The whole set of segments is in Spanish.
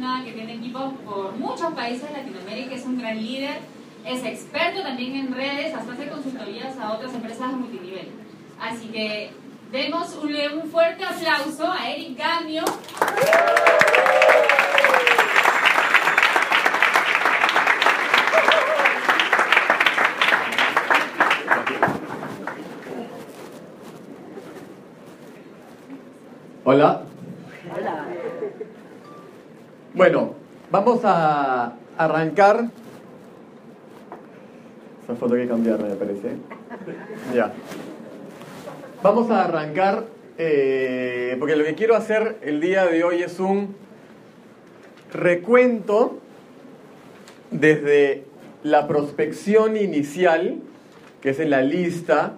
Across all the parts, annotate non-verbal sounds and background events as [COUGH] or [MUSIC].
Que tiene equipos por muchos países de Latinoamérica, es un gran líder, es experto también en redes, hasta hace consultorías a otras empresas de multinivel. Así que demos un, un fuerte aplauso a Eric Gamio. Hola. Bueno, vamos a arrancar. Esa foto hay que cambiarla, me parece. Ya. Vamos a arrancar eh, porque lo que quiero hacer el día de hoy es un recuento desde la prospección inicial, que es en la lista,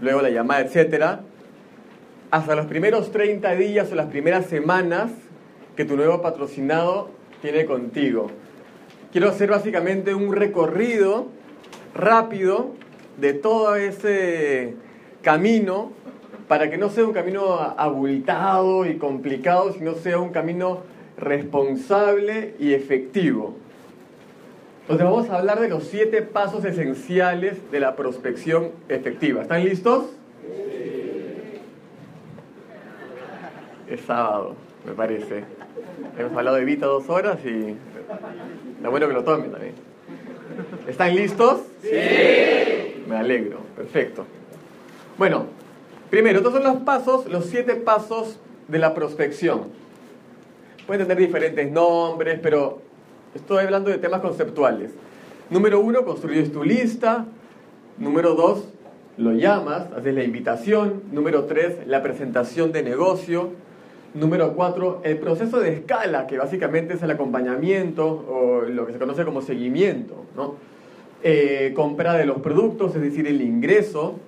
luego la llamada, etcétera, hasta los primeros 30 días o las primeras semanas que tu nuevo patrocinado tiene contigo. Quiero hacer básicamente un recorrido rápido de todo ese camino para que no sea un camino abultado y complicado, sino sea un camino responsable y efectivo. Entonces vamos a hablar de los siete pasos esenciales de la prospección efectiva. ¿Están listos? Es sábado, me parece. Hemos hablado de Vita dos horas y está bueno que lo tomen también. ¿Están listos? Sí. Me alegro, perfecto. Bueno, primero, estos son los pasos, los siete pasos de la prospección. Pueden tener diferentes nombres, pero estoy hablando de temas conceptuales. Número uno, construyes tu lista. Número dos, lo llamas, haces la invitación. Número tres, la presentación de negocio. Número cuatro, el proceso de escala, que básicamente es el acompañamiento o lo que se conoce como seguimiento. ¿no? Eh, compra de los productos, es decir, el ingreso.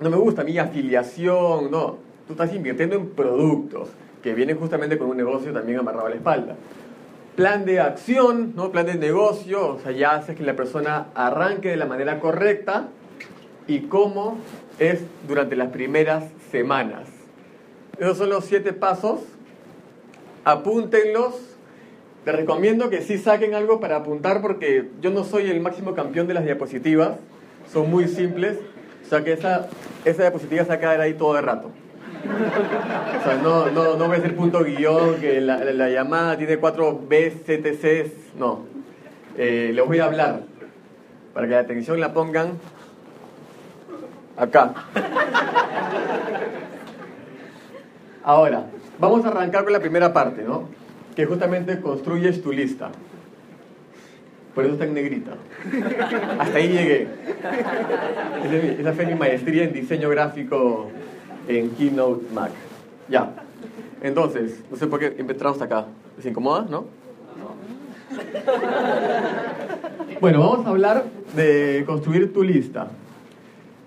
No me gusta a mí afiliación, no. Tú estás invirtiendo en productos que vienen justamente con un negocio también amarrado a la espalda. Plan de acción, ¿no? plan de negocio, o sea, ya haces que la persona arranque de la manera correcta y cómo es durante las primeras semanas. Esos son los siete pasos. Apúntenlos. Les recomiendo que sí saquen algo para apuntar porque yo no soy el máximo campeón de las diapositivas. Son muy simples. O sea que esa, esa diapositiva se va a quedar ahí todo el rato. O sea, no, no, no ves el punto guion, que la, la llamada tiene cuatro BCTCs. No. Eh, les voy a hablar para que la atención la pongan acá. Ahora, vamos a arrancar con la primera parte, ¿no? Que justamente construyes tu lista. Por eso está en negrita. Hasta ahí llegué. Esa fue mi maestría en diseño gráfico en Keynote Mac. Ya. Entonces, no sé por qué empezamos acá. ¿Les incomoda, no? Bueno, vamos a hablar de construir tu lista.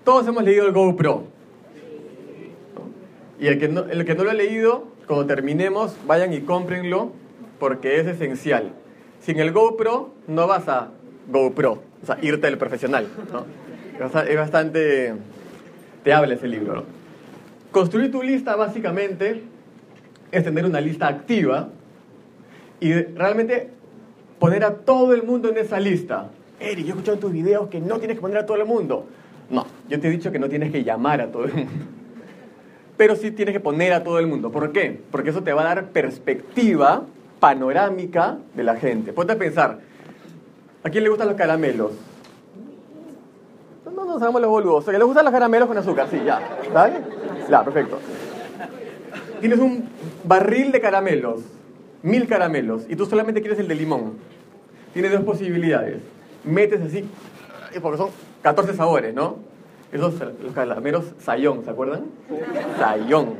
Todos hemos leído el GoPro. Y el que, no, el que no lo ha leído, cuando terminemos, vayan y cómprenlo porque es esencial. Sin el GoPro no vas a GoPro, o sea, irte del profesional. Es bastante... Te habla ese libro. ¿no? Construir tu lista básicamente es tener una lista activa y realmente poner a todo el mundo en esa lista. Eric, yo he escuchado en tus videos que no tienes que poner a todo el mundo. No, yo te he dicho que no tienes que llamar a todo el mundo. Pero sí tienes que poner a todo el mundo. ¿Por qué? Porque eso te va a dar perspectiva panorámica de la gente. Ponte a pensar, ¿a quién le gustan los caramelos? No, no, sabemos los boludos. Que les gustan los caramelos con azúcar, sí, ya. ¿Está bien? Ya, perfecto. Tienes un barril de caramelos, mil caramelos, y tú solamente quieres el de limón. Tienes dos posibilidades. Metes así, porque son 14 sabores, ¿no? Esos los calameros sayón, ¿se acuerdan? Sayón,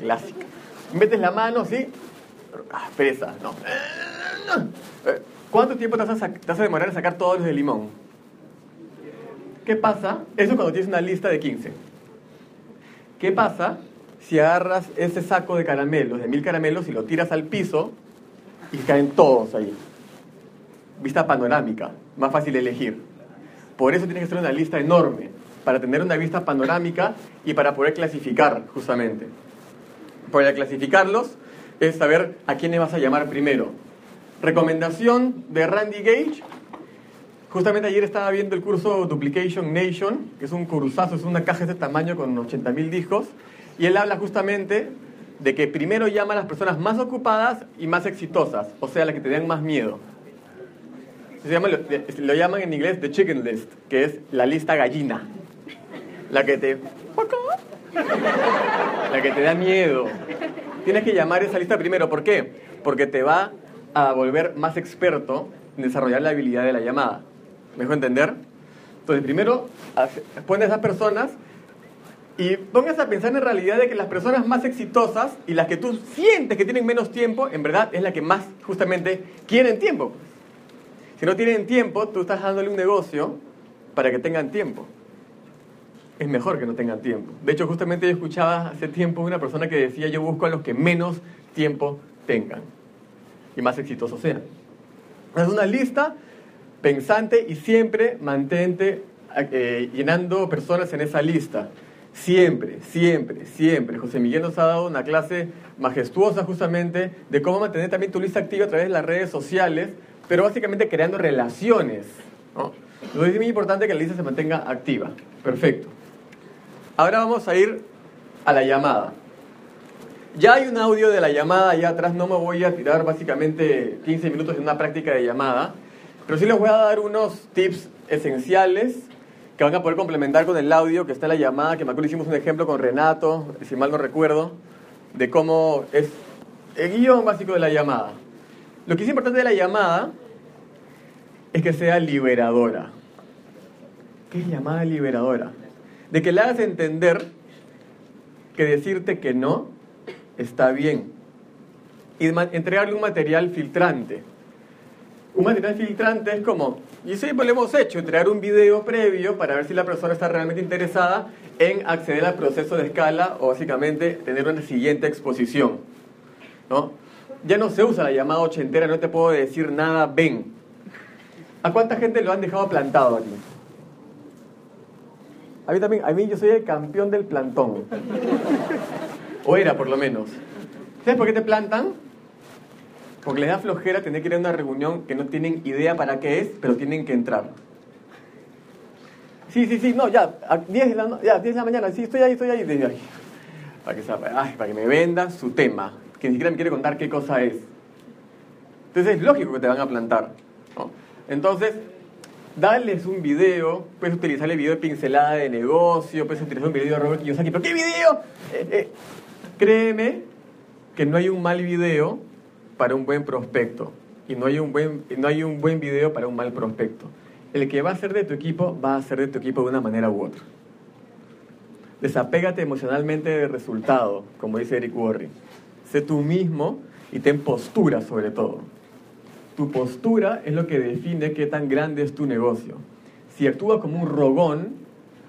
clásico. Metes la mano, ¿sí? Ah, presa, no. ¿Cuánto tiempo te vas, a, te vas a demorar en sacar todos los de limón? ¿Qué pasa? Eso cuando tienes una lista de 15. ¿Qué pasa si agarras ese saco de caramelos, de mil caramelos, y lo tiras al piso y caen todos ahí? Vista panorámica, más fácil de elegir. Por eso tienes que hacer una lista enorme, para tener una vista panorámica y para poder clasificar, justamente. Para clasificarlos es saber a quién le vas a llamar primero. Recomendación de Randy Gage. Justamente ayer estaba viendo el curso Duplication Nation, que es un cursazo, es una caja de este tamaño con 80.000 discos, y él habla justamente de que primero llama a las personas más ocupadas y más exitosas, o sea, las que te dan más miedo. Se llama, lo llaman en inglés the chicken list, que es la lista gallina. La que te... La que te da miedo. Tienes que llamar esa lista primero. ¿Por qué? Porque te va a volver más experto en desarrollar la habilidad de la llamada. ¿Me dejo entender? Entonces, primero, pones a esas personas y pongas a pensar en realidad de que las personas más exitosas y las que tú sientes que tienen menos tiempo, en verdad es la que más justamente quieren tiempo. Si no tienen tiempo, tú estás dándole un negocio para que tengan tiempo. Es mejor que no tengan tiempo. De hecho, justamente yo escuchaba hace tiempo una persona que decía, yo busco a los que menos tiempo tengan y más exitosos sean. Es una lista pensante y siempre mantente eh, llenando personas en esa lista. Siempre, siempre, siempre. José Miguel nos ha dado una clase majestuosa justamente de cómo mantener también tu lista activa a través de las redes sociales, pero básicamente creando relaciones. ¿no? Entonces es muy importante que la lista se mantenga activa. Perfecto. Ahora vamos a ir a la llamada. Ya hay un audio de la llamada allá atrás, no me voy a tirar básicamente 15 minutos en una práctica de llamada, pero sí les voy a dar unos tips esenciales que van a poder complementar con el audio que está en la llamada, que me acuerdo hicimos un ejemplo con Renato, si mal no recuerdo, de cómo es el guion básico de la llamada. Lo que es importante de la llamada es que sea liberadora. ¿Qué es llamada liberadora? De que le hagas entender que decirte que no está bien. Y entregarle un material filtrante. Un material filtrante es como, y siempre lo hemos hecho, entregar un video previo para ver si la persona está realmente interesada en acceder al proceso de escala o básicamente tener una siguiente exposición. ¿no? Ya no se usa la llamada ochentera, no te puedo decir nada, ven. ¿A cuánta gente lo han dejado plantado aquí? A mí también, a mí yo soy el campeón del plantón. O era por lo menos. ¿Sabes por qué te plantan? Porque les da flojera tener que ir a una reunión que no tienen idea para qué es, pero tienen que entrar. Sí, sí, sí, no, ya, a 10 de la, ya, 10 de la mañana, sí, estoy ahí, estoy ahí. ay, para, que, ay, para que me venda su tema, que ni siquiera me quiere contar qué cosa es. Entonces es lógico que te van a plantar. ¿no? Entonces, darles un video, puedes utilizar el video de pincelada de negocio, puedes utilizar un video de Robert Kiyosaki, pero ¿qué video? Eh, eh, créeme que no hay un mal video para un buen prospecto y no hay un buen, no hay un buen video para un mal prospecto. El que va a ser de tu equipo va a ser de tu equipo de una manera u otra. Desapégate emocionalmente del resultado, como dice Eric Worre. Sé tú mismo y ten postura sobre todo. Tu postura es lo que define qué tan grande es tu negocio. Si actúas como un rogón,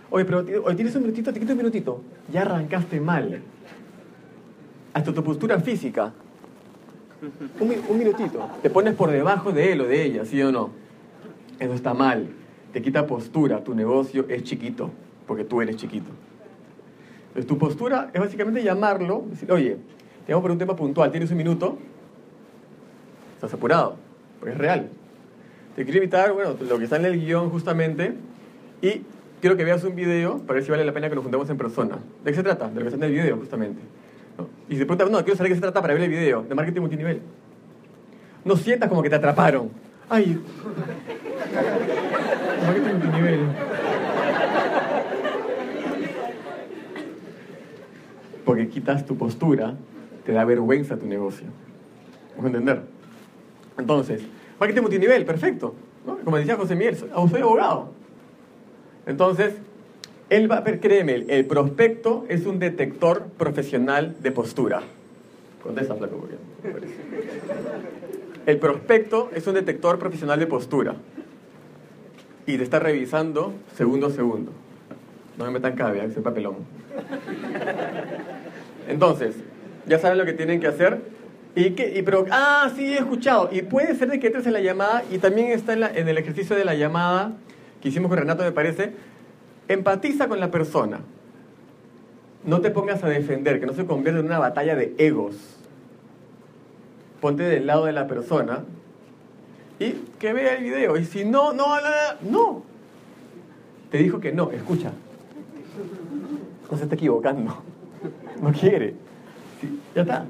oye, pero tienes un minutito, te quito un minutito, ya arrancaste mal. Hasta tu postura física. Un, un minutito. Te pones por debajo de él o de ella, ¿sí o no? Eso está mal. Te quita postura. Tu negocio es chiquito, porque tú eres chiquito. Entonces, tu postura es básicamente llamarlo, decir, oye, te llamo por un tema puntual, ¿tienes un minuto? Estás apurado es real. Te quiero invitar, bueno, lo que está en el guion justamente, y quiero que veas un video para ver si vale la pena que nos juntemos en persona. ¿De qué se trata? De lo que está en el video, justamente. Y si te preguntas, no, quiero saber de qué se trata para ver el video, de marketing multinivel. No sientas como que te atraparon. Ay, [LAUGHS] marketing multinivel. Porque quitas tu postura, te da vergüenza tu negocio. ¿Vamos a entender? Entonces, marketing multinivel, perfecto. Como decía José Miguel, soy abogado. Entonces, pero créeme, el prospecto es un detector profesional de postura. Contesta, flaco, porque. El prospecto es un detector profesional de postura. Y te está revisando segundo a segundo. No me metan cabe, ese papelón. Entonces, ya saben lo que tienen que hacer. Y que, y pero, ah, sí, he escuchado. Y puede ser de que entres en la llamada y también está en, la- en el ejercicio de la llamada que hicimos con Renato, me parece. Empatiza con la persona. No te pongas a defender, que no se convierta en una batalla de egos. Ponte del lado de la persona y que vea el video. Y si no, no, no, no. Te dijo que no, escucha. No se está equivocando. No quiere. Ya está.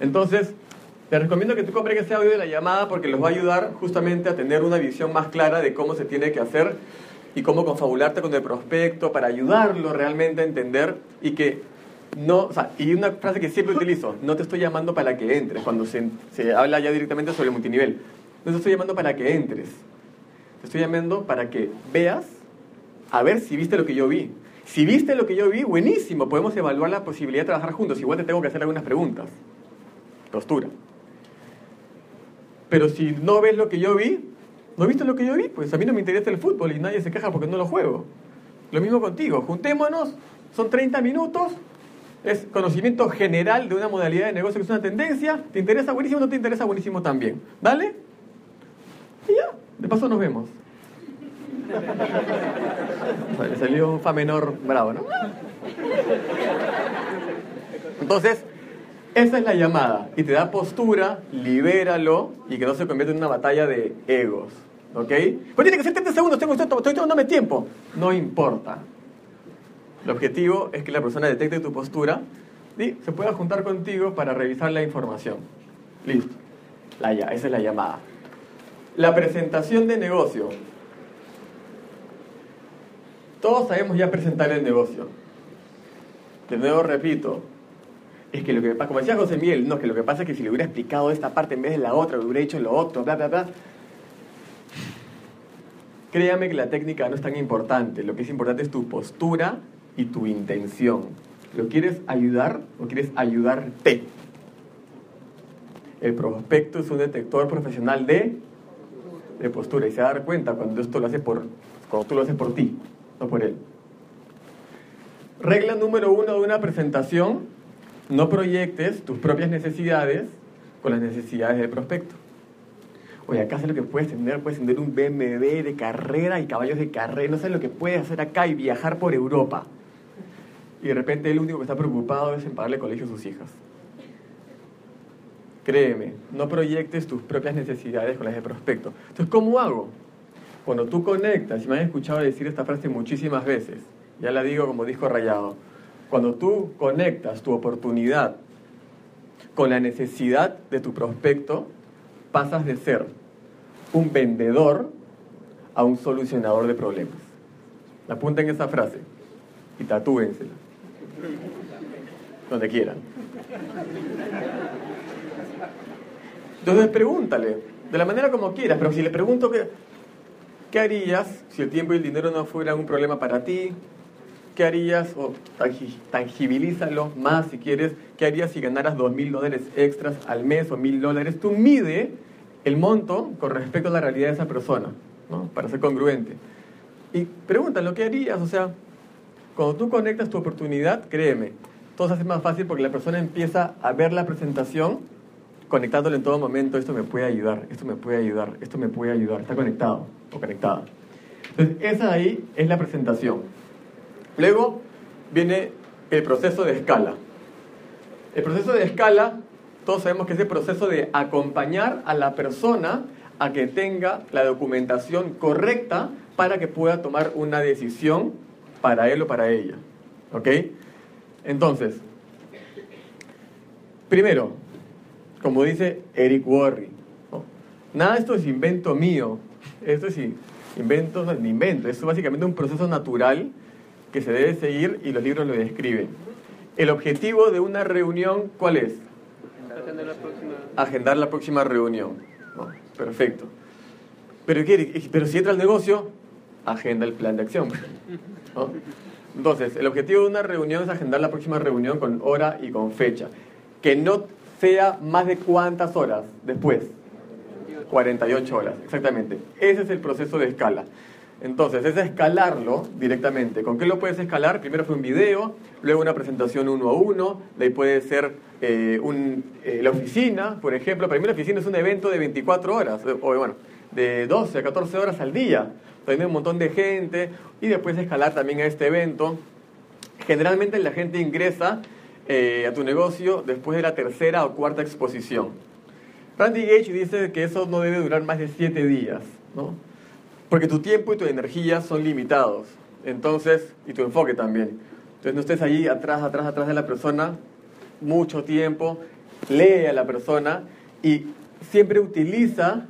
Entonces, te recomiendo que tú compres ese audio de la llamada porque los va a ayudar justamente a tener una visión más clara de cómo se tiene que hacer y cómo confabularte con el prospecto para ayudarlo realmente a entender y que no, y una frase que siempre utilizo, no te estoy llamando para que entres, cuando se, se habla ya directamente sobre el multinivel, no te estoy llamando para que entres, te estoy llamando para que veas, a ver si viste lo que yo vi. Si viste lo que yo vi, buenísimo, podemos evaluar la posibilidad de trabajar juntos, igual te tengo que hacer algunas preguntas. Postura. Pero si no ves lo que yo vi, ¿no viste lo que yo vi? Pues a mí no me interesa el fútbol y nadie se queja porque no lo juego. Lo mismo contigo, juntémonos, son 30 minutos, es conocimiento general de una modalidad de negocio que es una tendencia, ¿te interesa buenísimo no te interesa buenísimo también? ¿Dale? Y ya, de paso nos vemos. [LAUGHS] Le salió un fa menor bravo, ¿no? Entonces, esa es la llamada. Y te da postura, libéralo y que no se convierta en una batalla de egos. ¿Ok? Pues tiene que ser 30 segundos, tengo, estoy, estoy tomándome tiempo. No importa. El objetivo es que la persona detecte tu postura y se pueda juntar contigo para revisar la información. Listo. La, ya- esa es la llamada. La presentación de negocio. Todos sabemos ya presentar el negocio. De nuevo repito, es que lo que pasa, como decía José Miguel, no, que lo que pasa es que si le hubiera explicado esta parte en vez de la otra, le hubiera hecho lo otro, bla, bla, bla. Créame que la técnica no es tan importante. Lo que es importante es tu postura y tu intención. ¿Lo quieres ayudar o quieres ayudarte? El prospecto es un detector profesional de, de postura y se va a dar cuenta cuando esto lo hace por, cuando tú lo haces por ti, no por él. Regla número uno de una presentación, no proyectes tus propias necesidades con las necesidades del prospecto. Oye, acá sé lo que puedes tener, puedes tener un BMW de carrera y caballos de carrera, no sé lo que puedes hacer acá y viajar por Europa. Y de repente el único que está preocupado es en pagarle colegio a sus hijas. Créeme, no proyectes tus propias necesidades con las del prospecto. Entonces, ¿cómo hago? Cuando tú conectas, y me han escuchado decir esta frase muchísimas veces, ya la digo como disco rayado, cuando tú conectas tu oportunidad con la necesidad de tu prospecto, pasas de ser un vendedor a un solucionador de problemas. Apunten esa frase y tatúensela. Donde quieran. Entonces pregúntale, de la manera como quieras, pero si le pregunto que, ¿qué harías si el tiempo y el dinero no fueran un problema para ti? ¿Qué harías? O tangi- tangibilízalo más si quieres. ¿Qué harías si ganaras dos mil dólares extras al mes o mil dólares? Tú mide el monto con respecto a la realidad de esa persona, ¿no? Para ser congruente. Y pregúntale, ¿qué harías? O sea, cuando tú conectas tu oportunidad, créeme, todo se hace más fácil porque la persona empieza a ver la presentación conectándolo en todo momento, esto me puede ayudar, esto me puede ayudar, esto me puede ayudar, está conectado o conectada. Entonces, esa ahí es la presentación. Luego viene el proceso de escala. El proceso de escala, todos sabemos que es el proceso de acompañar a la persona a que tenga la documentación correcta para que pueda tomar una decisión para él o para ella. ¿Ok? Entonces, primero, como dice Eric Worre, ¿no? nada de esto es invento mío, esto es in- invento, no es invento, esto es básicamente un proceso natural que se debe seguir y los libros lo describen. El objetivo de una reunión, ¿cuál es? Agendar la próxima reunión. ¿no? Perfecto. Pero, ¿qué? pero si entra al negocio, agenda el plan de acción. ¿no? [LAUGHS] Entonces, el objetivo de una reunión es agendar la próxima reunión con hora y con fecha. Que no sea más de cuántas horas después. 48 horas, exactamente. Ese es el proceso de escala. Entonces, es escalarlo directamente. ¿Con qué lo puedes escalar? Primero fue un video, luego una presentación uno a uno, de ahí puede ser eh, eh, la oficina, por ejemplo. Para mí la oficina es un evento de 24 horas, o bueno, de 12 a 14 horas al día. Hay un montón de gente y después escalar también a este evento. Generalmente la gente ingresa eh, a tu negocio después de la tercera o cuarta exposición. Randy Gage dice que eso no debe durar más de 7 días, ¿no? Porque tu tiempo y tu energía son limitados. Entonces, y tu enfoque también. Entonces no estés ahí atrás, atrás, atrás de la persona mucho tiempo. Lee a la persona y siempre utiliza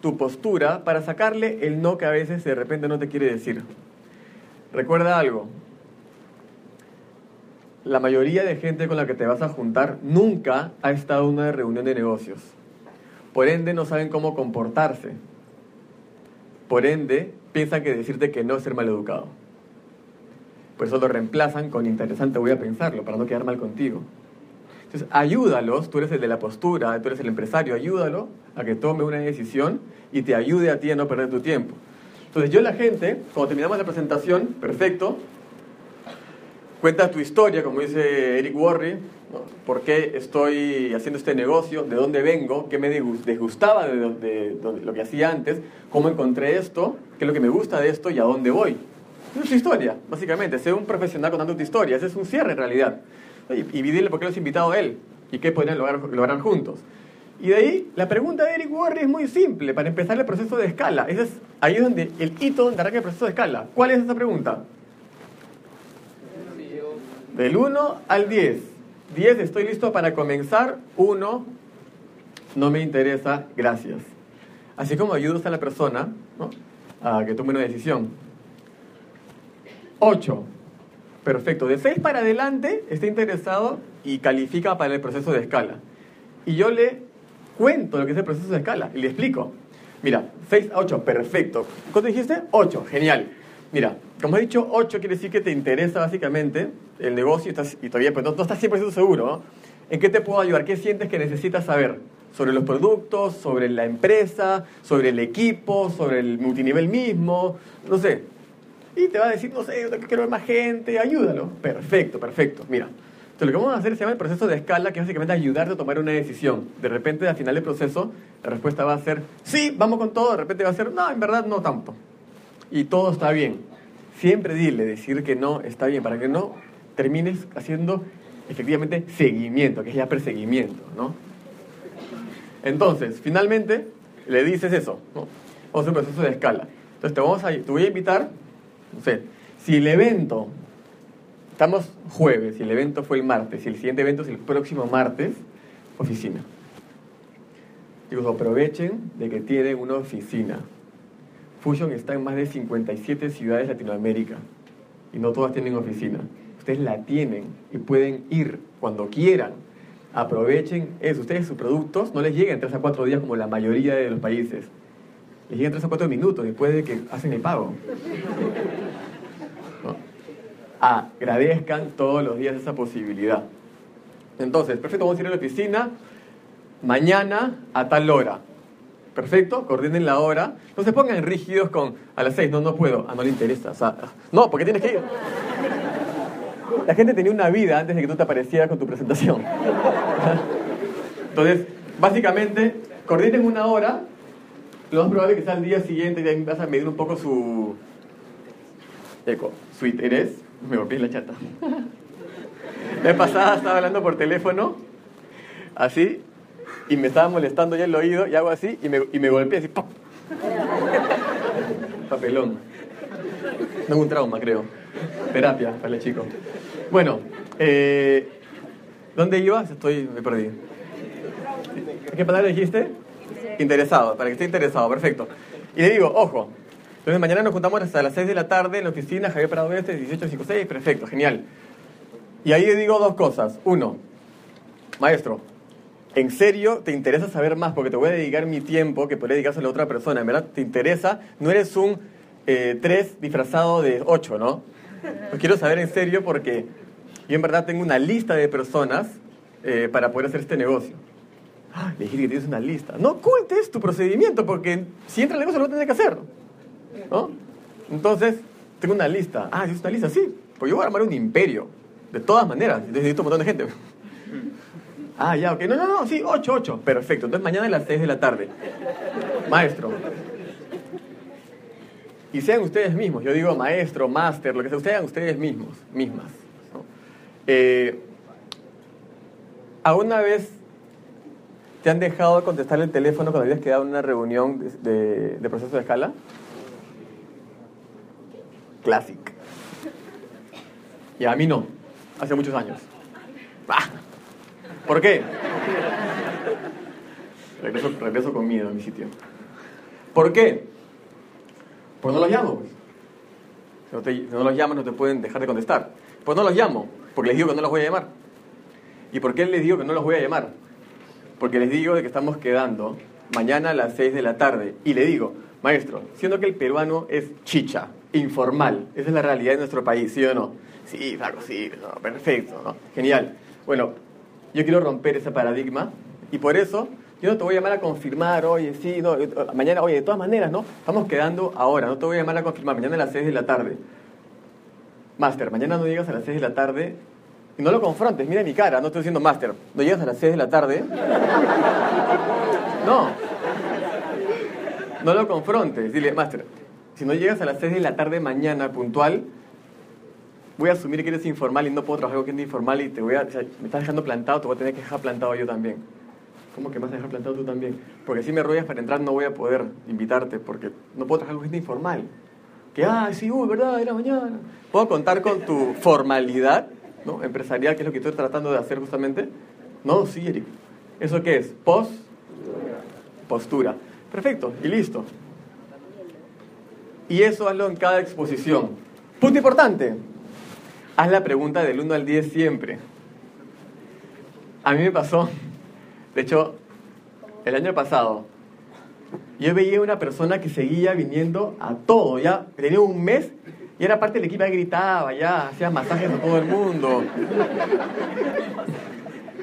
tu postura para sacarle el no que a veces de repente no te quiere decir. Recuerda algo. La mayoría de gente con la que te vas a juntar nunca ha estado en una reunión de negocios. Por ende, no saben cómo comportarse. Por ende, piensan que decirte que no es ser maleducado. Por eso lo reemplazan con interesante, voy a pensarlo, para no quedar mal contigo. Entonces, ayúdalos, tú eres el de la postura, tú eres el empresario, ayúdalo a que tome una decisión y te ayude a ti a no perder tu tiempo. Entonces, yo la gente, cuando terminamos la presentación, perfecto, cuenta tu historia, como dice Eric Worre, por qué estoy haciendo este negocio, de dónde vengo, qué me disgustaba de, de, lo que hacía antes, cómo encontré esto, qué es lo que me gusta de esto y a dónde voy. Esa es tu historia, básicamente. Sé un profesional contando tu historia. Ese es un cierre en realidad. Y, y dile por qué lo has invitado a él y qué podrían lograr, lograr juntos. Y de ahí, la pregunta de Eric Worre es muy simple para empezar el proceso de escala. Ese es, ahí es donde el hito donde arranca el proceso de escala. ¿Cuál es esa pregunta? Del 1 al 10. 10, estoy listo para comenzar. 1, no me interesa, gracias. Así como ayudas a la persona a que tome una decisión. 8, perfecto. De 6 para adelante está interesado y califica para el proceso de escala. Y yo le cuento lo que es el proceso de escala y le explico. Mira, 6 a 8, perfecto. ¿Cuánto dijiste? 8, genial. Mira, como he dicho, 8 quiere decir que te interesa básicamente el negocio y, estás, y todavía pues, no, no, estás 100% seguro. ¿no? ¿En qué te puedo ayudar? ¿Qué sientes que necesitas saber? Sobre los productos, sobre la empresa, sobre el equipo, sobre el multinivel mismo, no sé. Y te va a decir, no sé, quiero ver más gente, ayúdalo. Perfecto, perfecto. Mira, entonces, lo que vamos a hacer se llama el proceso de escala, que es básicamente ayudarte a tomar una decisión. De repente, al final del proceso, la respuesta va a ser, sí, vamos con todo. De repente va a ser, no, en verdad no tanto. Y todo está bien. Siempre dile, decir que no está bien, para que no termines haciendo efectivamente seguimiento, que es ya perseguimiento, ¿no? Entonces, finalmente, le dices eso, ¿no? Vamos a hacer un proceso de escala. Entonces, te, vamos a, te voy a invitar, no sé, si el evento Estamos jueves y el evento fue el martes y el siguiente evento es el próximo martes, oficina. Digo, aprovechen de que tienen una oficina. Fusion está en más de 57 ciudades de Latinoamérica y no todas tienen oficina. Ustedes la tienen y pueden ir cuando quieran. Aprovechen eso. Ustedes sus productos no les llegan en 3 a 4 días como la mayoría de los países. Les llegan 3 a 4 minutos después de que hacen el pago agradezcan todos los días esa posibilidad. Entonces, perfecto, vamos a ir a la oficina mañana a tal hora. Perfecto, coordinen la hora. No se pongan rígidos con a las seis, no, no puedo. Ah, no le interesa. no, porque tienes que ir. La gente tenía una vida antes de que tú te aparecieras con tu presentación. Entonces, básicamente, coordinen una hora. Lo más probable es que sea el día siguiente y vas a medir un poco su, eco, su interés me golpeé la chata. La pasada estaba hablando por teléfono, así, y me estaba molestando ya el oído, y hago así, y me, y me golpeé así, ¡pop! Papelón. No un trauma, creo. Terapia para el chico. Bueno, eh, ¿dónde ibas? Estoy, me perdí. ¿Qué palabra dijiste? Interesado, para que esté interesado, perfecto. Y le digo, ojo, entonces mañana nos juntamos hasta las 6 de la tarde en la oficina, Javier Prado Este, 1856, perfecto, genial. Y ahí le digo dos cosas. Uno, maestro, ¿en serio te interesa saber más? Porque te voy a dedicar mi tiempo que podría dedicarse a otra persona. ¿En verdad te interesa? No eres un 3 eh, disfrazado de 8, ¿no? Quiero saber en serio porque yo en verdad tengo una lista de personas eh, para poder hacer este negocio. Ah, le que tienes una lista. No cuentes tu procedimiento porque si entra el negocio lo tienes que hacer. ¿No? Entonces, tengo una lista. Ah, ¿tienes una lista? Sí. Pues yo voy a armar un imperio. De todas maneras. Necesito un montón de gente. Ah, ya, ok. No, no, no, sí, 8, 8. Perfecto. Entonces mañana a las 6 de la tarde. Maestro. Y sean ustedes mismos. Yo digo maestro, máster, lo que sea. Sean ustedes mismos, mismas. ¿no? Eh, ¿Alguna vez te han dejado de contestar el teléfono cuando habías quedado en una reunión de, proceso de escala? Classic. Y a mí no. Hace muchos años. Ah. ¿Por qué? Regreso, regreso con miedo a mi sitio. ¿Por qué? Pues no los llamo. pues. Si no, te- los llamas no te pueden dejar de contestar. Pues no los llamo, porque les digo que no los voy a llamar. ¿Y por qué les digo que no los voy a llamar? Porque les digo de que estamos quedando mañana a las 6 de la tarde. Y le digo, maestro, siendo que el peruano es chicha, informal, esa es la realidad de nuestro país, ¿sí o no? Sí, Flaco, sí, no, perfecto. Genial. Bueno, yo quiero romper ese paradigma y por eso yo no te voy a llamar a confirmar, oye, sí, no, eh, mañana, oye, de todas maneras, ¿no? Estamos quedando ahora, no te voy a llamar a confirmar, mañana a las 6 de la tarde. Máster, mañana no llegas a las 6 de la tarde y no lo confrontes, mira mi cara, no estoy diciendo máster, no llegas a las 6 de la tarde. No. No lo confrontes, dile, máster, si no llegas a las 6 de la tarde mañana puntual, voy a asumir que eres informal y no puedo trabajar con gente informal y te voy a, o me estás dejando plantado, te voy a tener que dejar plantado yo también. ¿Cómo que me vas a dejar plantado tú también? Porque si me ruegas para entrar no voy a poder invitarte porque no puedo trabajar con gente informal. Que, ah, sí, uy, ¿verdad? Era mañana. ¿Puedo contar con tu formalidad ¿no? empresarial, que es lo que estoy tratando de hacer justamente? No, sí, Eric. ¿Eso qué es? Post postura. Perfecto, y listo. Y eso hazlo en cada exposición. Punto importante. Haz la pregunta del 1 al 10 siempre. A mí me pasó, de hecho, el año pasado, yo veía una persona que seguía viniendo a todo, ya tenía un mes y era parte del equipo, ya gritaba, ya hacía masajes a todo el mundo.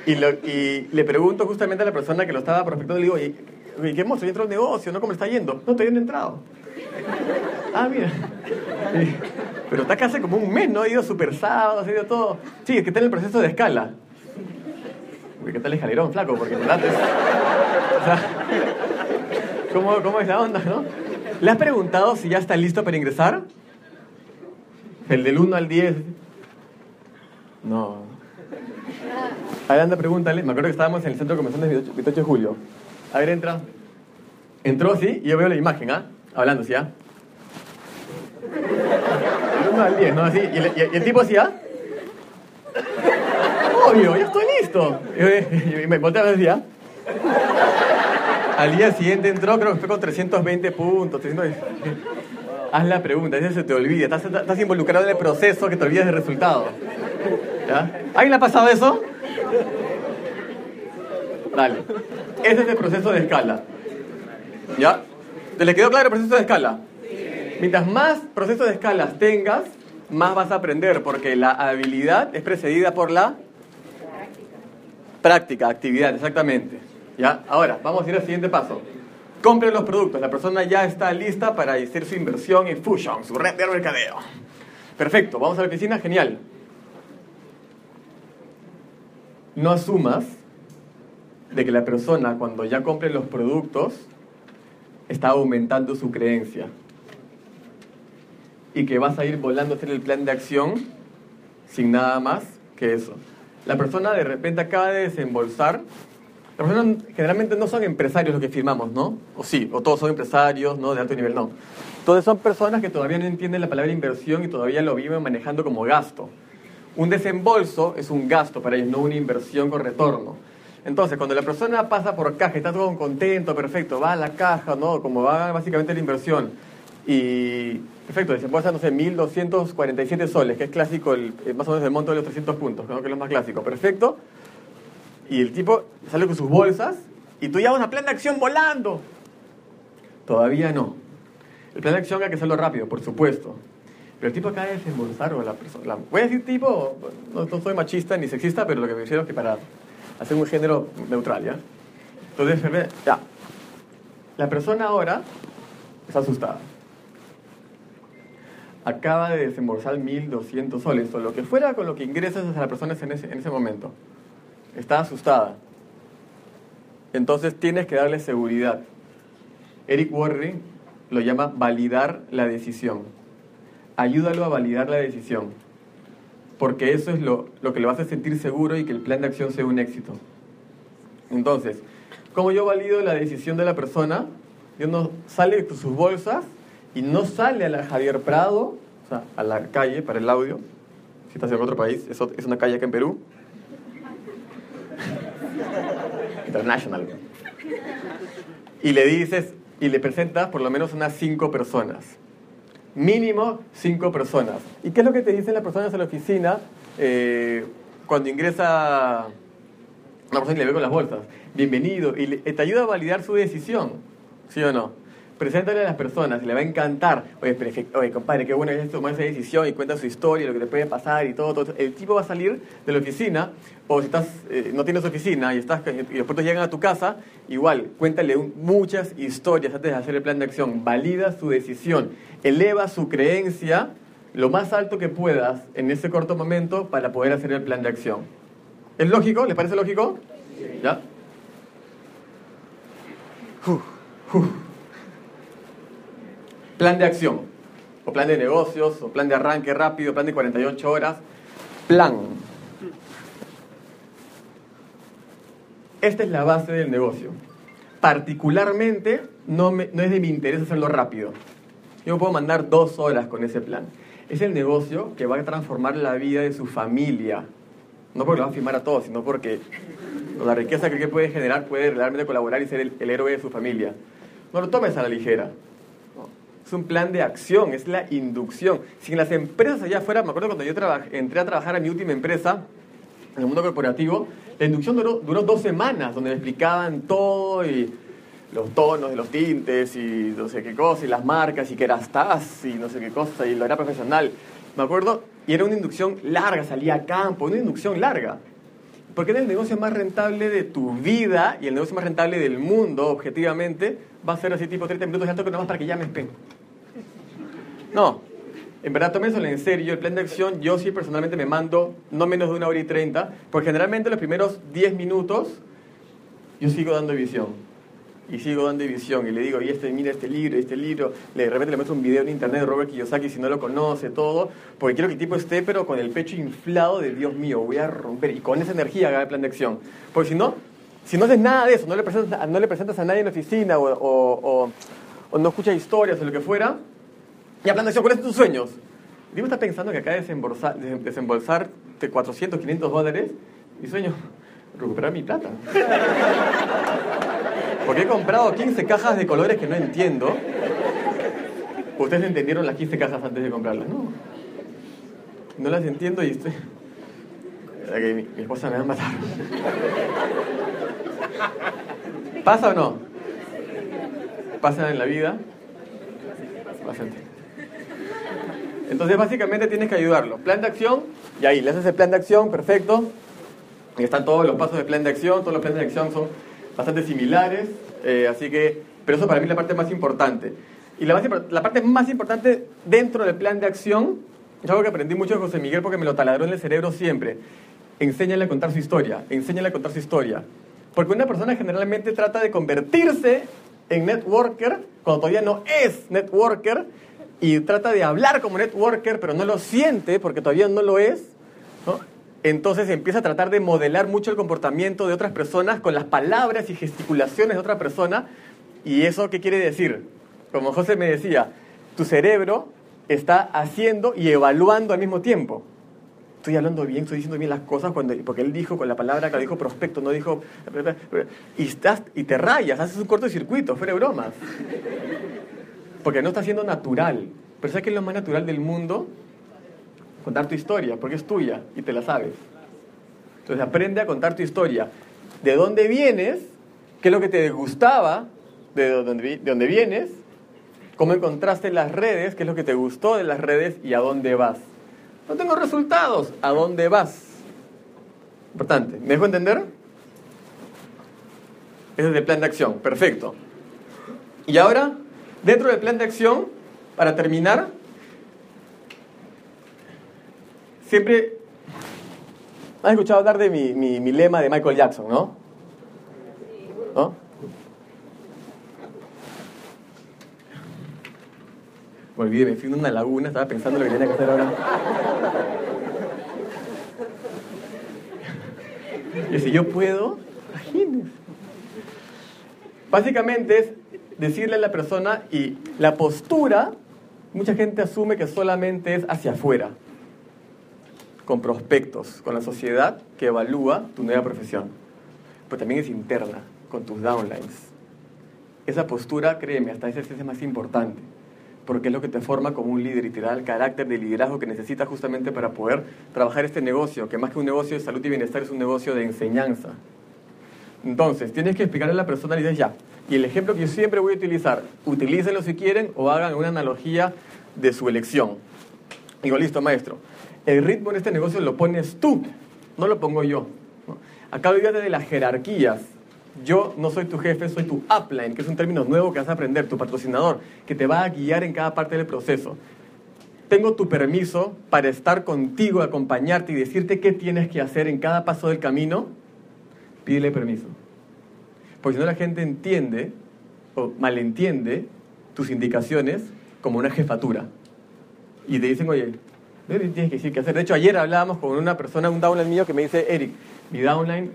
Y, y le pregunto justamente a la persona que lo estaba prospectando, le digo, "Oye, oye, ¿qué hemos entrado al negocio? ¿No? ¿Cómo le está yendo? No, todavía no entrado. Ah, mira. Pero está casi como un mes, ¿no? Ha ido super sábado, ha ido todo. Sí, es que está en el proceso de escala. Uy, ¿qué tal el escalerón, flaco? Porque te lates. O sea, ¿cómo, ¿cómo es la onda, no? ¿Le has preguntado si ya está listo para ingresar? El del 1 al 10. No. A ver, anda, pregúntale. Me acuerdo que estábamos en el centro comercial de 28 28 de julio. A ver, entra. Entró, sí, y yo veo la imagen, ¿ah? Hablando, ¿sí, ah? 1 al 10, ¿no? Así, y el, tipo ¿ah? Obvio, ya estoy listo. Y me volteaba y decía. Al día siguiente entró, creo que fue con 320 puntos. 300... Haz la pregunta, ese se te olvida. Estás, estás involucrado en el proceso que te olvidas del resultado. ¿Ya? ¿Alguien le ha pasado eso? Dale. Ese es el proceso de escala. ¿Ya? ¿Te le quedó claro el proceso de escala? Mientras más procesos de escalas tengas, más vas a aprender, porque la habilidad es precedida por la práctica, actividad, exactamente. ¿Ya? Ahora, vamos a ir al siguiente paso. Compre los productos. La persona ya está lista para hacer su inversión en Fusion, su red de mercadeo. Perfecto, vamos a la oficina, genial. No asumas de que la persona cuando ya compre los productos está aumentando su creencia y que vas a ir volando a hacer el plan de acción sin nada más que eso. La persona de repente acaba de desembolsar. Las personas generalmente no son empresarios los que firmamos, ¿no? O sí, o todos son empresarios, ¿no? De alto nivel, no. Entonces son personas que todavía no entienden la palabra inversión y todavía lo viven manejando como gasto. Un desembolso es un gasto para ellos, no una inversión con retorno. Entonces, cuando la persona pasa por caja, está todo contento, perfecto, va a la caja, ¿no? Como va básicamente la inversión. Y, perfecto, desembolsa, no sé, 1.247 soles, que es clásico, el, eh, más o menos el monto de los 300 puntos, ¿no? que es lo más clásico. Perfecto. Y el tipo sale con sus bolsas y tú ya vas a plan de acción volando. Todavía no. El plan de acción hay que hacerlo rápido, por supuesto. Pero el tipo acaba de desembolsar o la persona. la- voy a decir tipo, no, no soy machista ni sexista, pero lo que me refiero es que para hacer un género neutral, ¿ya? Entonces, ya. La persona ahora está asustada. Acaba de desembolsar 1.200 soles, o lo que fuera con lo que ingresas a la persona en ese, en ese momento. Está asustada. Entonces tienes que darle seguridad. Eric Worre lo llama validar la decisión. Ayúdalo a validar la decisión. Porque eso es lo, lo que le va a sentir seguro y que el plan de acción sea un éxito. Entonces, ¿cómo yo valido la decisión de la persona? Yo no sale de sus bolsas y no sale a la Javier Prado, o sea, a la calle para el audio. Si estás en otro país, es, una calle acá en Perú. [LAUGHS] International. Y le dices, y le presentas por lo menos unas cinco personas. Mínimo cinco personas. ¿Y qué es lo que te dicen las personas en la oficina eh, cuando ingresa una persona y le ve con las bolsas? Bienvenido. Y te ayuda a validar su decisión. ¿Sí o no? Preséntale a las personas le va a encantar. Oye, oye compadre, qué bueno que hayas tomado esa decisión y cuenta su historia, lo que te puede pasar y todo, todo. El tipo va a salir de la oficina, o si estás, eh, no tienes oficina y, estás, y los puertos llegan a tu casa, igual, cuéntale muchas historias antes de hacer el plan de acción. Valida su decisión, eleva su creencia lo más alto que puedas en ese corto momento para poder hacer el plan de acción. ¿Es lógico? ¿Les parece lógico? ¿Ya? Uf, uf. Plan de acción, o plan de negocios, o plan de arranque rápido, plan de 48 horas. Plan. Esta es la base del negocio. Particularmente, no, no es de mi interés hacerlo rápido. Yo puedo mandar dos horas con ese plan. Es el negocio que va a transformar la vida de su familia. No porque lo va a firmar a todos, sino porque la riqueza que puede generar puede realmente colaborar y ser el héroe de su familia. No lo tomes a la ligera. Es un plan de acción, es la inducción. Si en las empresas allá afuera, me acuerdo cuando yo entré a trabajar a mi última empresa, en el mundo corporativo, la inducción duró, duró dos semanas, donde me explicaban todo y los tonos de los tintes y no sé qué cosa, y las marcas, y que era estás y no sé qué cosa, y lo era profesional. Me acuerdo, y era una inducción larga, salía a campo, una inducción larga. Porque era el negocio más rentable de tu vida y el negocio más rentable del mundo, objetivamente, va a ser así tipo 30 minutos, ya toco nada más para que llames P. No, en verdad tómenselo en serio, el plan de acción yo sí personalmente me mando no menos de una hora y 30, porque generalmente los primeros 10 minutos yo sigo dando visión. Y sigo dando visión y le digo, y este, mira este libro, este libro, de repente le muestro un video en internet de Robert Kiyosaki si no lo conoce, todo, porque quiero que el tipo esté, pero con el pecho inflado de Dios mío, voy a romper, y con esa energía haga el plan de acción. Porque si no, si no haces nada de eso, no le presentas, no le presentas a nadie en la oficina, o, no escuchas historias o lo que fuera, y plan de acción, ¿cuáles son tus sueños? El tipo está pensando que de desembolsar, de- desembolsarte 400, 500 dólares, y sueño, recuperar mi plata. [LAUGHS] Porque he comprado 15 cajas de colores que no entiendo. Ustedes entendieron las 15 cajas antes de comprarlas, ¿no? No las entiendo y estoy... Que mi, mi esposa me va a matar. ¿Pasa o no? ¿Pasa en la vida? Bastante. Entonces, básicamente tienes que ayudarlo. Plan de acción, y ahí le haces el plan de acción, perfecto. Y están todos los pasos del plan de acción, todos los planes de acción son bastante similares, eh, así que, pero eso para mí es la parte más importante. Y la, más la parte más importante dentro del plan de acción, es algo que aprendí mucho de José Miguel porque me lo taladró en el cerebro siempre. Enséñale a contar su historia, enséñale a contar su historia. Porque una persona generalmente trata de convertirse en networker cuando todavía no es networker y trata de hablar como networker, pero no lo siente porque todavía no lo es. ¿no? Entonces empieza a tratar de modelar mucho el comportamiento de otras personas con las palabras y gesticulaciones de otra persona. ¿Y eso qué quiere decir? Como José me decía, tu cerebro está haciendo y evaluando al mismo tiempo. Estoy hablando bien, estoy diciendo bien las cosas, cuando, porque él dijo con la palabra que dijo prospecto, no dijo... Y, estás, y te rayas, haces un cortocircuito, fuera de bromas. Porque no está siendo natural. Pero ¿sabes qué es lo más natural del mundo? Contar tu historia, porque es tuya y te la sabes. Entonces aprende a contar tu historia. ¿De dónde vienes? ¿Qué es lo que te gustaba? ¿De dónde, vi- de dónde vienes? cómo encontraste las redes, qué es lo que te gustó de las redes y a dónde vas. No tengo resultados, ¿a dónde vas? Importante. ¿Me dejo entender? Ese es el plan de acción, perfecto. Y ahora, dentro del plan de acción, para terminar, siempre has escuchado hablar de mi, mi, mi lema de Michael Jackson, ¿no? ¿No? Me olvidé, me fui en una laguna, estaba pensando lo que tenía que hacer ahora. Y si yo puedo, imagínense. Básicamente es decirle a la persona y la postura, mucha gente asume que solamente es hacia afuera, con prospectos, con la sociedad que evalúa tu nueva profesión. Pero también es interna, con tus downlines. Esa postura, créeme, hasta ese es más importante porque es lo que te forma como un líder y te da el carácter de liderazgo que necesitas justamente para poder trabajar este negocio, que más que un negocio de salud y bienestar es un negocio de enseñanza. Entonces, tienes que explicarle a la persona y ya. Y el ejemplo que yo siempre voy a utilizar, utilícenlo si quieren o hagan una analogía de su elección. Digo, listo, maestro. El ritmo en este negocio lo pones tú, no lo pongo yo. Acá olvídate de las jerarquías yo no soy tu jefe, soy tu upline, que es un término nuevo que vas a aprender, tu patrocinador, que te va a guiar en cada parte del proceso. Tengo tu permiso para estar contigo, acompañarte y decirte qué tienes que hacer en cada paso del camino. Pídele permiso. Porque si no la gente entiende o malentiende tus indicaciones como una jefatura. Y te dicen, oye, tienes que decir qué hacer. De hecho, ayer hablábamos con una persona, un downline mío, que me dice, Eric, mi downline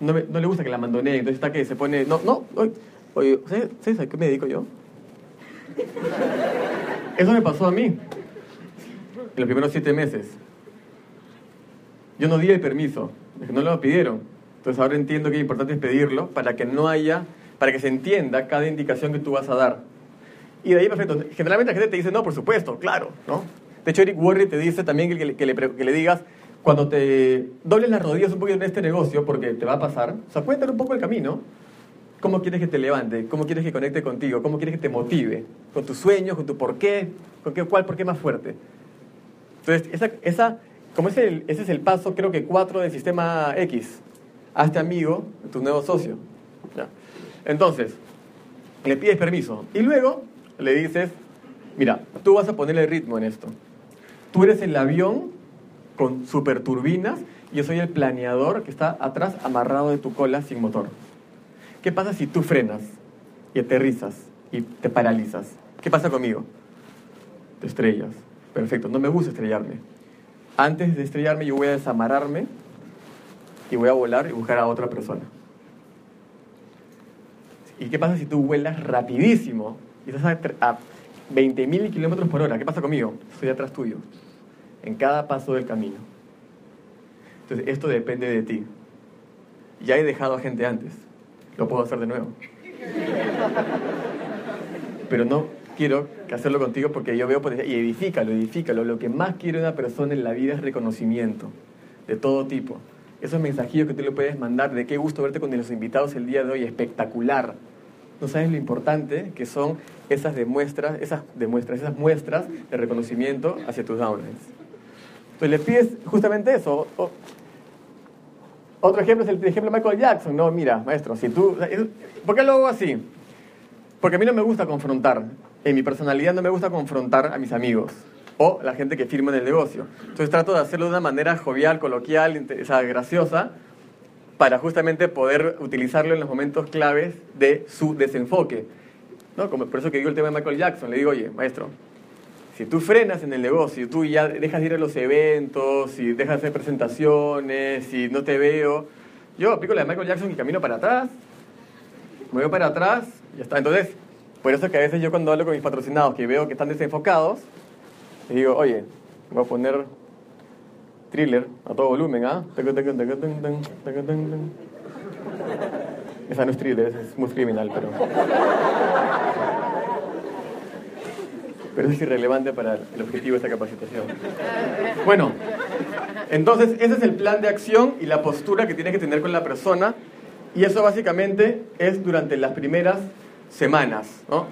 no, le gusta que la mandonee, entonces está que se pone, no, no, oye, ¿sabes a qué me dedico yo? Eso me pasó a mí en los primeros siete meses. Yo no di el permiso, no lo pidieron. Entonces ahora entiendo que es importante pedirlo para que no haya, para que se entienda cada indicación que tú vas a dar. Y de ahí, perfecto. Generalmente la gente te dice, no, por supuesto, claro, ¿no? De hecho, Eric Worre te dice también que, le, digas, cuando te dobles las rodillas un poquito en este negocio, porque te va a pasar, o sea, cuéntale un poco el camino. ¿Cómo quieres que te levante? ¿Cómo quieres que conecte contigo? ¿Cómo quieres que te motive? ¿Con tus sueños? ¿Con tu por qué? ¿Con qué, cuál por qué más fuerte? Entonces, esa, esa, como es el, ese es el paso, creo que cuatro del sistema X. Hazte amigo de tu nuevo socio. Entonces, le pides permiso. Y luego le dices, mira, tú vas a ponerle ritmo en esto. Tú eres el avión con super turbinas y yo soy el planeador que está atrás amarrado de tu cola sin motor. ¿Qué pasa si tú frenas y aterrizas y te paralizas? ¿Qué pasa conmigo? Te estrellas. Perfecto, no me gusta estrellarme. Antes de estrellarme yo voy a desamarrarme y voy a volar y buscar a otra persona. ¿Y qué pasa si tú vuelas rapidísimo y estás a, a 20.000 kilómetros por hora? ¿Qué pasa conmigo? Estoy atrás tuyo en cada paso del camino. Entonces, esto depende de ti. Ya he dejado a gente antes, lo puedo hacer de nuevo. Pero no quiero hacerlo contigo porque yo veo y edifícalo, edifícalo. Lo que más quiere una persona en la vida es reconocimiento de todo tipo. Esos mensajillos que tú le puedes mandar de qué gusto verte con los invitados el día de hoy, espectacular. No sabes lo importante que son esas demuestras, esas demuestras, esas muestras de reconocimiento hacia tus downlines. Entonces le pides justamente eso. otro ejemplo es el ejemplo de Michael Jackson. No, mira, maestro, si tú... ¿Por qué lo hago así? Porque a mí no me gusta confrontar. En mi personalidad no me gusta confrontar a mis amigos o la gente que firma en el negocio. Entonces trato de hacerlo de una manera jovial, coloquial, graciosa, para justamente poder utilizarlo en los momentos claves de su desenfoque. ¿No? Por eso que digo el tema de Michael Jackson. Le digo, oye, maestro, si tú frenas en el negocio, tú ya dejas de ir a los eventos, si dejas de hacer presentaciones, si no te veo, yo aplico la de Michael Jackson y camino para atrás, me voy para atrás, y ya está. Entonces, por eso que a veces yo cuando hablo con mis patrocinados que veo que están desenfocados, les digo, oye, voy a poner thriller a todo volumen, ¿ah? Esa no es thriller, es muy criminal, pero pero es irrelevante para el objetivo de esta capacitación. Bueno, entonces ese es el plan de acción y la postura que tienes que tener con la persona y eso básicamente es durante las primeras semanas, ¿no?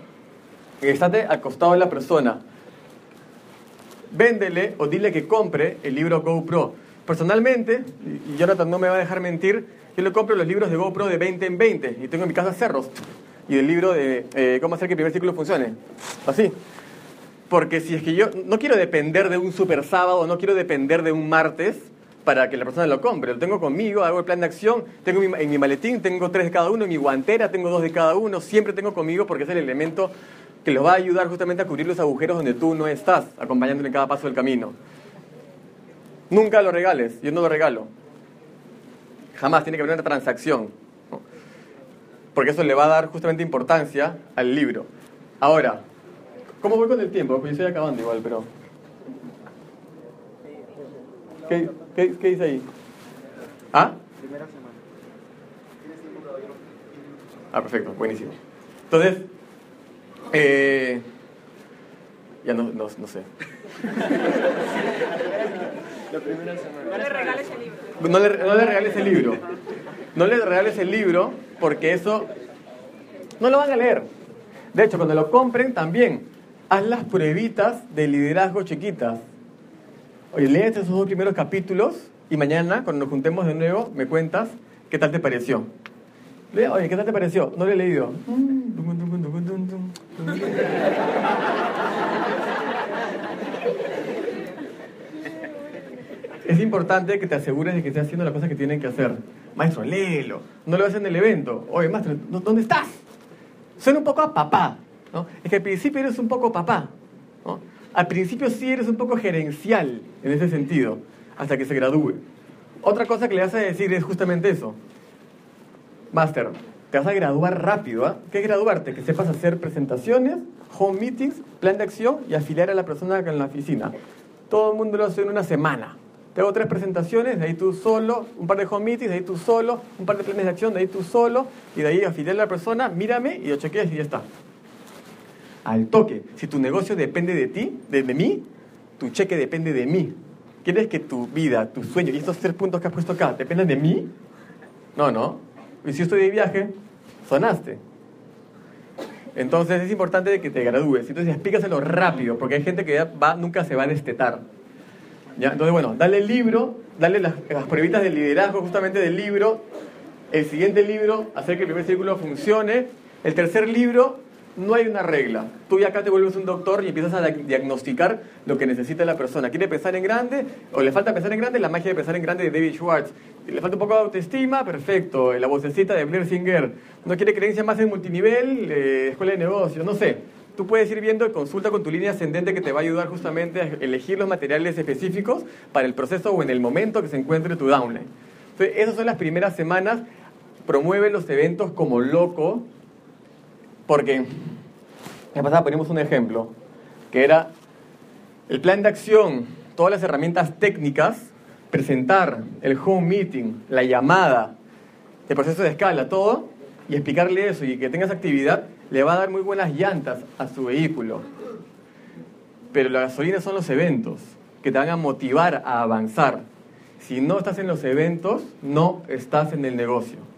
estate al costado de la persona. Véndele o dile que compre el libro GoPro. Personalmente, y Jonathan no me va a dejar mentir, yo le compro los libros de GoPro de 20 en 20 y tengo en mi casa cerros. Y el libro de eh, cómo hacer que el primer ciclo funcione. Así. Porque si es que yo no quiero depender de un super sábado, no quiero depender de un martes para que la persona lo compre. Lo tengo conmigo, hago el plan de acción, tengo mi- en mi maletín, tengo tres de cada uno, en mi guantera tengo dos de cada uno, siempre tengo conmigo porque es el elemento que los va a ayudar justamente a cubrir los agujeros donde tú no estás, acompañándole en cada paso del camino. Nunca lo regales, yo no lo regalo. Jamás tiene que haber una transacción. Porque eso le va a dar justamente importancia al libro. Ahora, ¿cómo voy con el tiempo? Porque yo estoy acabando igual, pero... ¿Qué, qué, qué dice ahí? ¿Ah? Ah, perfecto, buenísimo. Entonces, eh, ya no, no, no sé. No le regales el libro. No le, no le regales el libro. No le regales el libro porque eso no lo van a leer. De hecho, cuando lo compren también, haz las pruebitas de liderazgo chiquitas. Oye, léete esos dos primeros capítulos y mañana, cuando nos juntemos de nuevo, me cuentas qué tal te pareció. Oye, ¿qué tal te pareció? No lo he leído. Es importante que te asegures de que estés haciendo las cosas que tienen que hacer. Maestro, léelo. No lo haces en el evento. Oye, maestro, ¿dó- ¿dónde estás? Suena un poco a papá. ¿No? Es que al principio eres un poco papá. Al principio sí eres un poco gerencial en ese sentido, hasta que se gradúe. Otra cosa que le vas a decir es justamente eso. Máster, te vas a graduar rápido. ¿ah? ¿Qué es graduarte? Que sepas hacer presentaciones, home meetings, plan de acción y afiliar a la persona en la oficina. Todo el mundo lo hace en una semana. Te hago tres presentaciones, de ahí tú solo, un par de home meetings, de ahí tú solo, un par de planes de acción, de ahí tú solo, y de ahí afiliar a la persona, mírame y lo chequeas y ya está. Al toque. Si tu negocio depende de ti, de, de mí, tu cheque depende de mí. ¿Quieres que tu vida, tu sueño y estos tres puntos que has puesto acá dependan de mí? No, no. Y si estoy de viaje, sonaste. Entonces es importante que te gradúes. Entonces explícaselo rápido, porque hay gente que va, nunca se va a destetar. ¿Ya? Entonces, bueno, dale el libro, dale las, las pruebitas de liderazgo justamente del libro. El siguiente libro, hacer que el primer círculo funcione. El tercer libro, no hay una regla. Tú ya acá te vuelves un doctor y empiezas a dia- diagnosticar lo que necesita la persona. ¿Quiere pensar en grande? ¿O le falta pensar en grande? La magia de pensar en grande de David Schwartz. ¿Le falta un poco de autoestima? Perfecto. La vocecita de Blair Singer. ¿No quiere creencia más en multinivel? Eh, escuela de negocios. No sé. Tú puedes ir viendo y consulta con tu línea ascendente que te va a ayudar justamente a elegir los materiales específicos para el proceso o en el momento que se encuentre tu downline. Entonces, esas son las primeras semanas. Promueve los eventos como loco, porque, la pasada ponemos un ejemplo, que era el plan de acción, todas las herramientas técnicas, presentar el home meeting, la llamada, el proceso de escala, todo, y explicarle eso y que tengas actividad, le va a dar muy buenas llantas a su vehículo. Pero la gasolina son los eventos que te van a motivar a avanzar. Si no estás en los eventos, no estás en el negocio.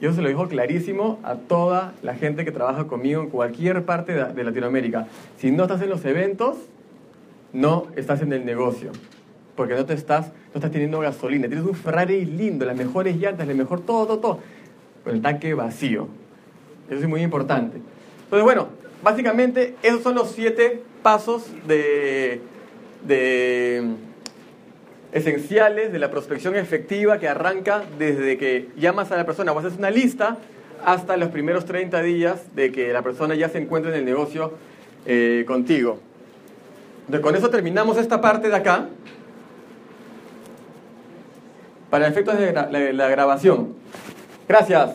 Yo se lo digo clarísimo a toda la gente que trabaja conmigo en cualquier parte de Latinoamérica. Si no estás en los eventos, no estás en el negocio. Porque no te estás, no estás teniendo gasolina. Tienes un Ferrari lindo, las mejores llantas, el mejor todo, todo, todo. Con el tanque vacío. Eso es muy importante. Entonces, bueno, básicamente esos son los siete pasos de, de esenciales de la prospección efectiva que arranca desde que llamas a la persona o haces una lista hasta los primeros 30 días de que la persona ya se encuentre en el negocio eh, contigo. Entonces, con eso terminamos esta parte de acá. Para efectos de la- la grabación. Gracias.